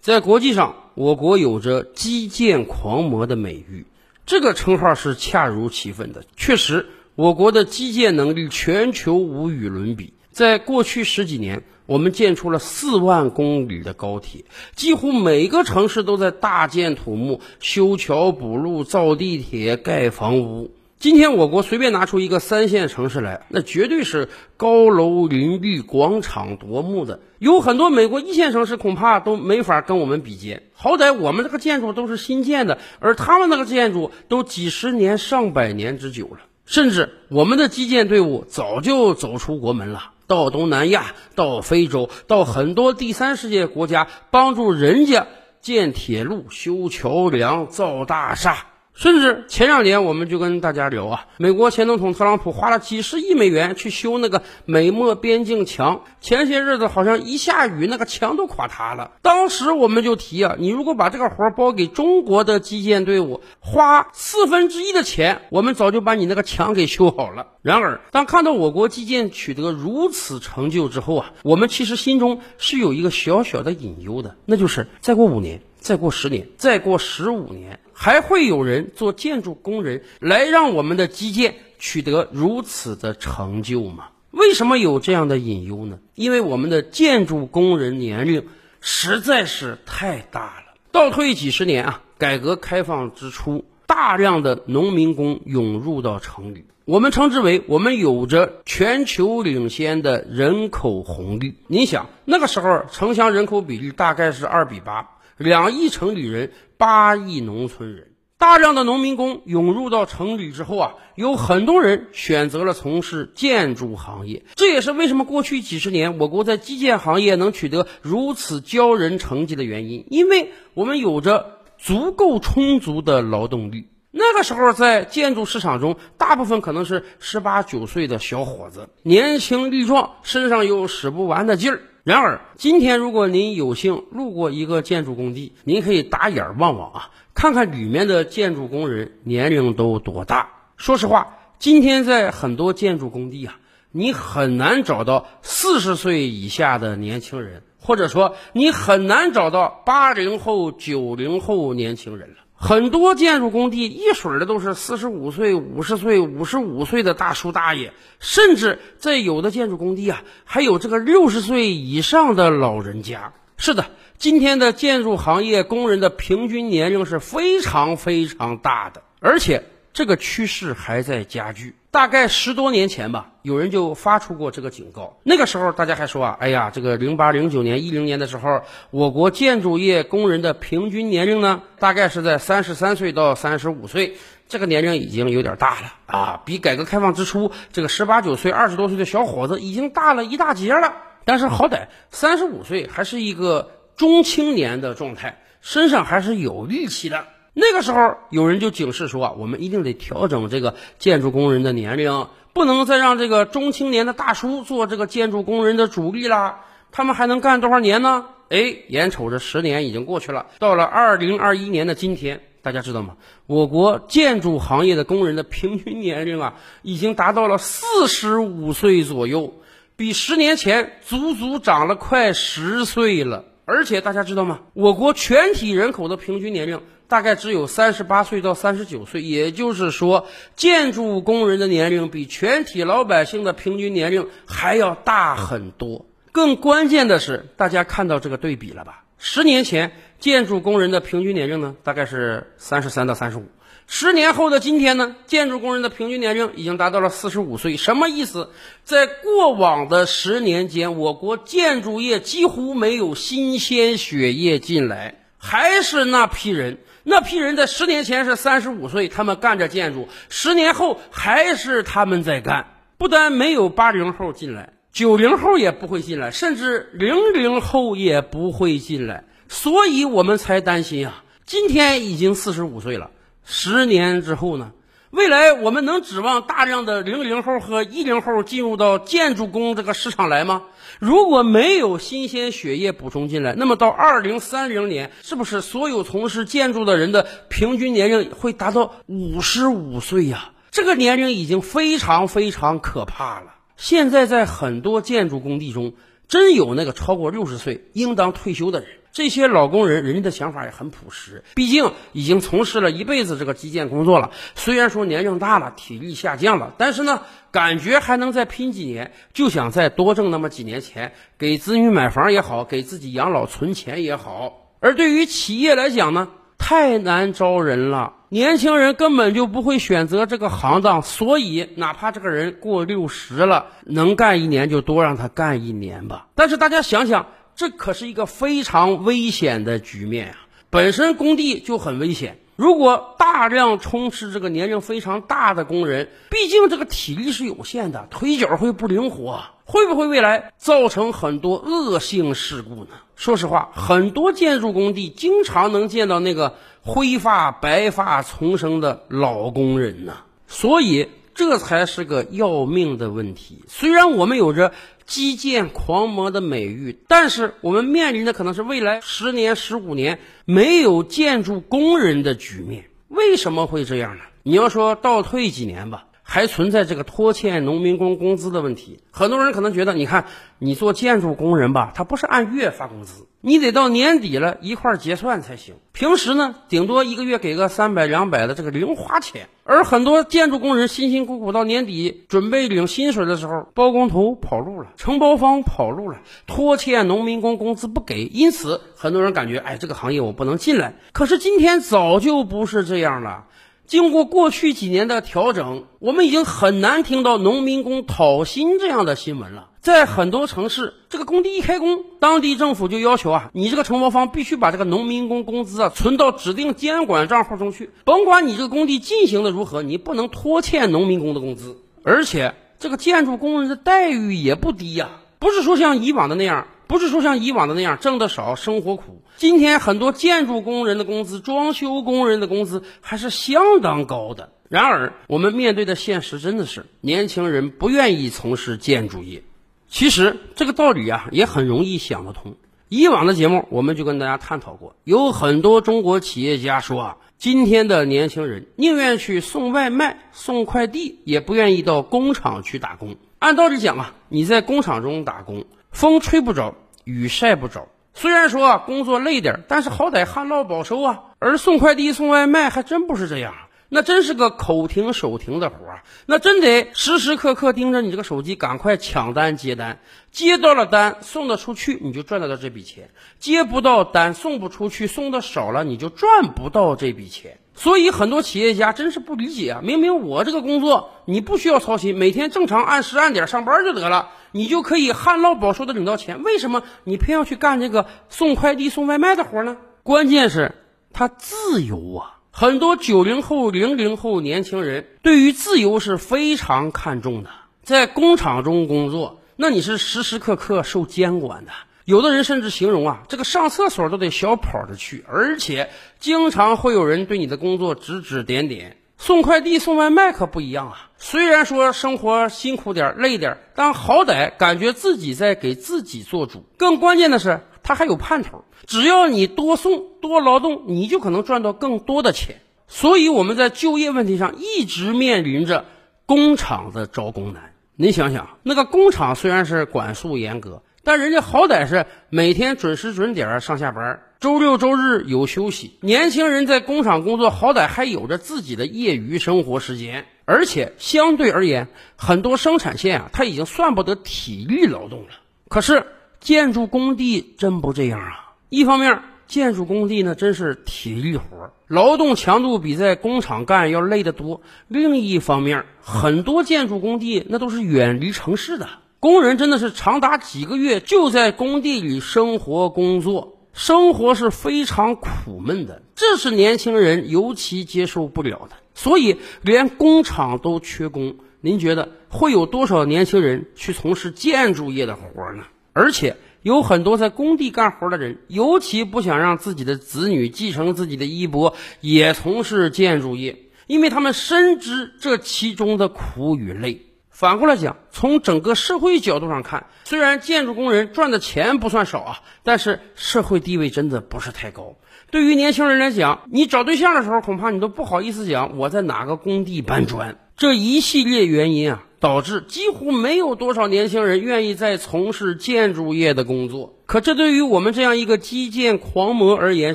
在国际上，我国有着“基建狂魔”的美誉，这个称号是恰如其分的。确实，我国的基建能力全球无与伦比。在过去十几年，我们建出了四万公里的高铁，几乎每个城市都在大建土木、修桥补路、造地铁、盖房屋。今天我国随便拿出一个三线城市来，那绝对是高楼林立、广场夺目的。有很多美国一线城市恐怕都没法跟我们比肩。好歹我们这个建筑都是新建的，而他们那个建筑都几十年、上百年之久了。甚至我们的基建队伍早就走出国门了，到东南亚、到非洲、到很多第三世界国家，帮助人家建铁路、修桥梁、造大厦。甚至前两年我们就跟大家聊啊，美国前总统特朗普花了几十亿美元去修那个美墨边境墙，前些日子好像一下雨，那个墙都垮塌了。当时我们就提啊，你如果把这个活包给中国的基建队伍，花四分之一的钱，我们早就把你那个墙给修好了。然而，当看到我国基建取得如此成就之后啊，我们其实心中是有一个小小的隐忧的，那就是再过五年。再过十年，再过十五年，还会有人做建筑工人来让我们的基建取得如此的成就吗？为什么有这样的隐忧呢？因为我们的建筑工人年龄实在是太大了。倒退几十年啊，改革开放之初，大量的农民工涌入到城里，我们称之为我们有着全球领先的人口红利。您想，那个时候城乡人口比例大概是二比八。两亿城里人，八亿农村人，大量的农民工涌入到城里之后啊，有很多人选择了从事建筑行业。这也是为什么过去几十年我国在基建行业能取得如此骄人成绩的原因，因为我们有着足够充足的劳动力。那个时候在建筑市场中，大部分可能是十八九岁的小伙子，年轻力壮，身上有使不完的劲儿。然而，今天如果您有幸路过一个建筑工地，您可以打眼儿望望啊，看看里面的建筑工人年龄都多大。说实话，今天在很多建筑工地啊，你很难找到四十岁以下的年轻人，或者说你很难找到八零后、九零后年轻人了。很多建筑工地一水的都是四十五岁、五十岁、五十五岁的大叔大爷，甚至在有的建筑工地啊，还有这个六十岁以上的老人家。是的，今天的建筑行业工人的平均年龄是非常非常大的，而且。这个趋势还在加剧。大概十多年前吧，有人就发出过这个警告。那个时候大家还说啊，哎呀，这个零八、零九年、一零年的时候，我国建筑业工人的平均年龄呢，大概是在三十三岁到三十五岁。这个年龄已经有点大了啊，比改革开放之初这个十八九岁、二十多岁的小伙子已经大了一大截了。但是好歹三十五岁还是一个中青年的状态，身上还是有力气的。那个时候，有人就警示说啊，我们一定得调整这个建筑工人的年龄，不能再让这个中青年的大叔做这个建筑工人的主力啦。他们还能干多少年呢？哎，眼瞅着十年已经过去了，到了二零二一年的今天，大家知道吗？我国建筑行业的工人的平均年龄啊，已经达到了四十五岁左右，比十年前足足长了快十岁了。而且大家知道吗？我国全体人口的平均年龄大概只有三十八岁到三十九岁，也就是说，建筑工人的年龄比全体老百姓的平均年龄还要大很多。更关键的是，大家看到这个对比了吧？十年前，建筑工人的平均年龄呢，大概是三十三到三十五。十年后的今天呢，建筑工人的平均年龄已经达到了四十五岁。什么意思？在过往的十年间，我国建筑业几乎没有新鲜血液进来，还是那批人。那批人在十年前是三十五岁，他们干着建筑；十年后还是他们在干。不但没有八零后进来，九零后也不会进来，甚至零零后也不会进来。所以我们才担心啊！今天已经四十五岁了。十年之后呢？未来我们能指望大量的零零后和一零后进入到建筑工这个市场来吗？如果没有新鲜血液补充进来，那么到二零三零年，是不是所有从事建筑的人的平均年龄会达到五十五岁呀？这个年龄已经非常非常可怕了。现在在很多建筑工地中，真有那个超过六十岁应当退休的人。这些老工人，人家的想法也很朴实，毕竟已经从事了一辈子这个基建工作了。虽然说年龄大了，体力下降了，但是呢，感觉还能再拼几年，就想再多挣那么几年钱，给子女买房也好，给自己养老存钱也好。而对于企业来讲呢，太难招人了，年轻人根本就不会选择这个行当，所以哪怕这个人过六十了，能干一年就多让他干一年吧。但是大家想想。这可是一个非常危险的局面啊！本身工地就很危险，如果大量充斥这个年龄非常大的工人，毕竟这个体力是有限的，腿脚会不灵活，会不会未来造成很多恶性事故呢？说实话，很多建筑工地经常能见到那个灰发白发丛生的老工人呢，所以这才是个要命的问题。虽然我们有着。基建狂魔的美誉，但是我们面临的可能是未来十年、十五年没有建筑工人的局面。为什么会这样呢？你要说倒退几年吧。还存在这个拖欠农民工工资的问题，很多人可能觉得，你看你做建筑工人吧，他不是按月发工资，你得到年底了一块结算才行。平时呢，顶多一个月给个三百两百的这个零花钱。而很多建筑工人辛辛苦苦到年底准备领薪水的时候，包工头跑路了，承包方跑路了，拖欠农民工工资不给，因此很多人感觉，哎，这个行业我不能进来。可是今天早就不是这样了。经过过去几年的调整，我们已经很难听到农民工讨薪这样的新闻了。在很多城市，这个工地一开工，当地政府就要求啊，你这个承包方必须把这个农民工工资啊存到指定监管账户中去，甭管你这个工地进行的如何，你不能拖欠农民工的工资。而且，这个建筑工人的待遇也不低呀，不是说像以往的那样。不是说像以往的那样挣得少，生活苦。今天很多建筑工人的工资、装修工人的工资还是相当高的。然而，我们面对的现实真的是年轻人不愿意从事建筑业。其实这个道理啊，也很容易想得通。以往的节目我们就跟大家探讨过，有很多中国企业家说啊，今天的年轻人宁愿去送外卖、送快递，也不愿意到工厂去打工。按道理讲啊，你在工厂中打工。风吹不着，雨晒不着。虽然说啊工作累点，但是好歹旱涝保收啊。而送快递、送外卖还真不是这样，那真是个口停手停的活儿，那真得时时刻刻盯着你这个手机，赶快抢单接单。接到了单，送得出去，你就赚得到这笔钱；接不到单，送不出去，送的少了，你就赚不到这笔钱。所以很多企业家真是不理解啊！明明我这个工作你不需要操心，每天正常按时按点上班就得了，你就可以旱涝保收的领到钱，为什么你偏要去干这个送快递、送外卖的活呢？关键是他自由啊！很多九零后、零零后年轻人对于自由是非常看重的，在工厂中工作，那你是时时刻刻受监管的。有的人甚至形容啊，这个上厕所都得小跑着去，而且经常会有人对你的工作指指点点。送快递、送外卖可不一样啊，虽然说生活辛苦点、累点，但好歹感觉自己在给自己做主。更关键的是，他还有盼头，只要你多送、多劳动，你就可能赚到更多的钱。所以我们在就业问题上一直面临着工厂的招工难。你想想，那个工厂虽然是管束严格。但人家好歹是每天准时准点上下班，周六周日有休息。年轻人在工厂工作，好歹还有着自己的业余生活时间，而且相对而言，很多生产线啊，它已经算不得体力劳动了。可是建筑工地真不这样啊！一方面，建筑工地呢真是体力活，劳动强度比在工厂干要累得多；另一方面，很多建筑工地那都是远离城市的。工人真的是长达几个月就在工地里生活工作，生活是非常苦闷的，这是年轻人尤其接受不了的。所以连工厂都缺工，您觉得会有多少年轻人去从事建筑业的活呢？而且有很多在工地干活的人，尤其不想让自己的子女继承自己的衣钵，也从事建筑业，因为他们深知这其中的苦与累。反过来讲，从整个社会角度上看，虽然建筑工人赚的钱不算少啊，但是社会地位真的不是太高。对于年轻人来讲，你找对象的时候，恐怕你都不好意思讲我在哪个工地搬砖。这一系列原因啊，导致几乎没有多少年轻人愿意再从事建筑业的工作。可这对于我们这样一个基建狂魔而言，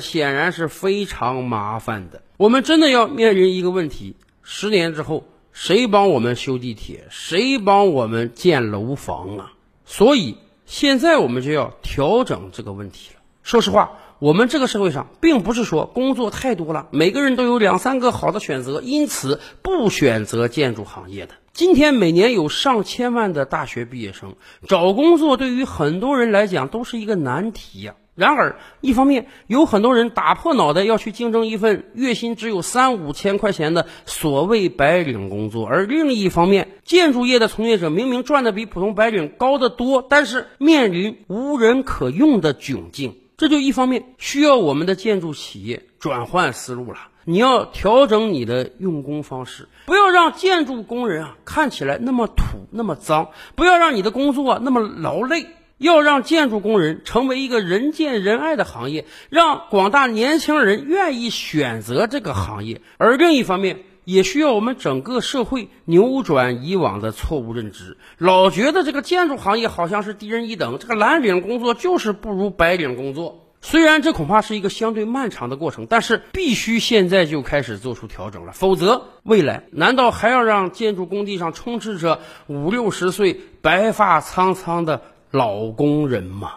显然是非常麻烦的。我们真的要面临一个问题：十年之后，谁帮我们修地铁？谁帮我们建楼房啊？所以现在我们就要调整这个问题了。说实话。我们这个社会上，并不是说工作太多了，每个人都有两三个好的选择，因此不选择建筑行业的。今天每年有上千万的大学毕业生找工作，对于很多人来讲都是一个难题呀。然而，一方面有很多人打破脑袋要去竞争一份月薪只有三五千块钱的所谓白领工作，而另一方面，建筑业的从业者明明赚的比普通白领高得多，但是面临无人可用的窘境。这就一方面需要我们的建筑企业转换思路了，你要调整你的用工方式，不要让建筑工人啊看起来那么土那么脏，不要让你的工作那么劳累，要让建筑工人成为一个人见人爱的行业，让广大年轻人愿意选择这个行业。而另一方面，也需要我们整个社会扭转以往的错误认知，老觉得这个建筑行业好像是低人一等，这个蓝领工作就是不如白领工作。虽然这恐怕是一个相对漫长的过程，但是必须现在就开始做出调整了，否则未来难道还要让建筑工地上充斥着五六十岁、白发苍苍的老工人嘛？